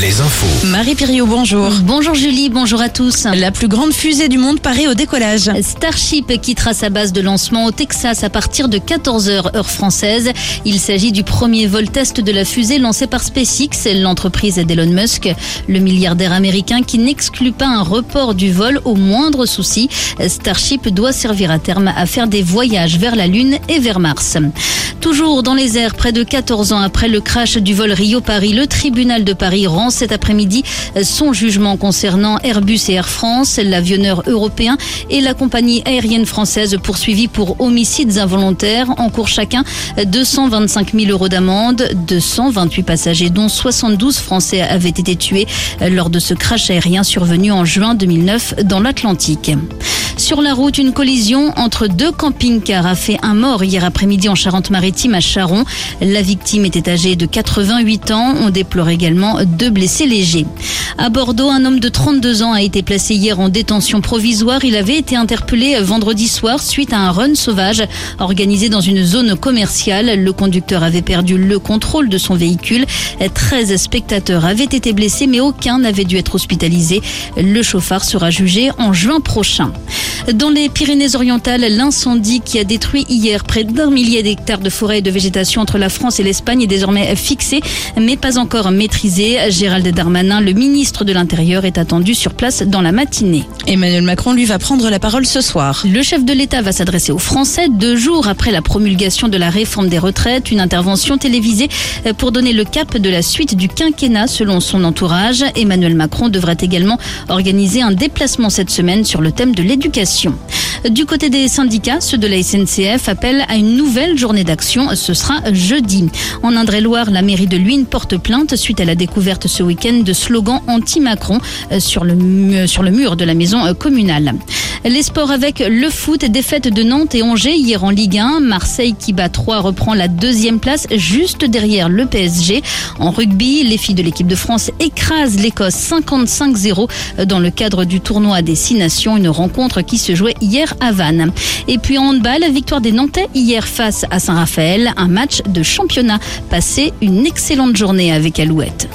Les infos. Marie Piriot, bonjour. Bonjour Julie, bonjour à tous. La plus grande fusée du monde paraît au décollage. Starship quittera sa base de lancement au Texas à partir de 14h heure française. Il s'agit du premier vol test de la fusée lancée par SpaceX, l'entreprise d'Elon Musk, le milliardaire américain qui n'exclut pas un report du vol au moindre souci. Starship doit servir à terme à faire des voyages vers la Lune et vers Mars. Toujours dans les airs, près de 14 ans après le crash du vol Rio-Paris, le tribunal de Paris rend cet après-midi son jugement concernant Airbus et Air France, l'avionneur européen et la compagnie aérienne française poursuivie pour homicides involontaires en cours chacun 225 000 euros d'amende. 228 passagers, dont 72 Français, avaient été tués lors de ce crash aérien survenu en juin 2009 dans l'Atlantique. Sur la route, une collision entre deux camping-cars a fait un mort hier après-midi en Charente-Maritime à Charon. La victime était âgée de 88 ans. On déplore également deux blessés légers. À Bordeaux, un homme de 32 ans a été placé hier en détention provisoire. Il avait été interpellé vendredi soir suite à un run sauvage organisé dans une zone commerciale. Le conducteur avait perdu le contrôle de son véhicule. 13 spectateurs avaient été blessés, mais aucun n'avait dû être hospitalisé. Le chauffard sera jugé en juin prochain. Dans les Pyrénées-Orientales, l'incendie qui a détruit hier près d'un millier d'hectares de forêt et de végétation entre la France et l'Espagne est désormais fixé, mais pas encore maîtrisé. Gérald Darmanin, le ministre de l'Intérieur, est attendu sur place dans la matinée. Emmanuel Macron, lui, va prendre la parole ce soir. Le chef de l'État va s'adresser aux Français deux jours après la promulgation de la réforme des retraites, une intervention télévisée pour donner le cap de la suite du quinquennat selon son entourage. Emmanuel Macron devrait également organiser un déplacement cette semaine sur le thème de l'éducation. Du côté des syndicats, ceux de la SNCF appellent à une nouvelle journée d'action. Ce sera jeudi. En Indre-et-Loire, la mairie de Luynes porte plainte suite à la découverte ce week-end de slogans anti-Macron sur le, sur le mur de la maison communale. Les sports avec le foot, défaite de Nantes et Angers hier en Ligue 1. Marseille qui bat 3 reprend la deuxième place juste derrière le PSG. En rugby, les filles de l'équipe de France écrasent l'Écosse 55-0 dans le cadre du tournoi des Six Nations, une rencontre qui se jouait hier à Vannes. Et puis en handball, victoire des Nantais hier face à Saint-Raphaël, un match de championnat. Passé une excellente journée avec Alouette.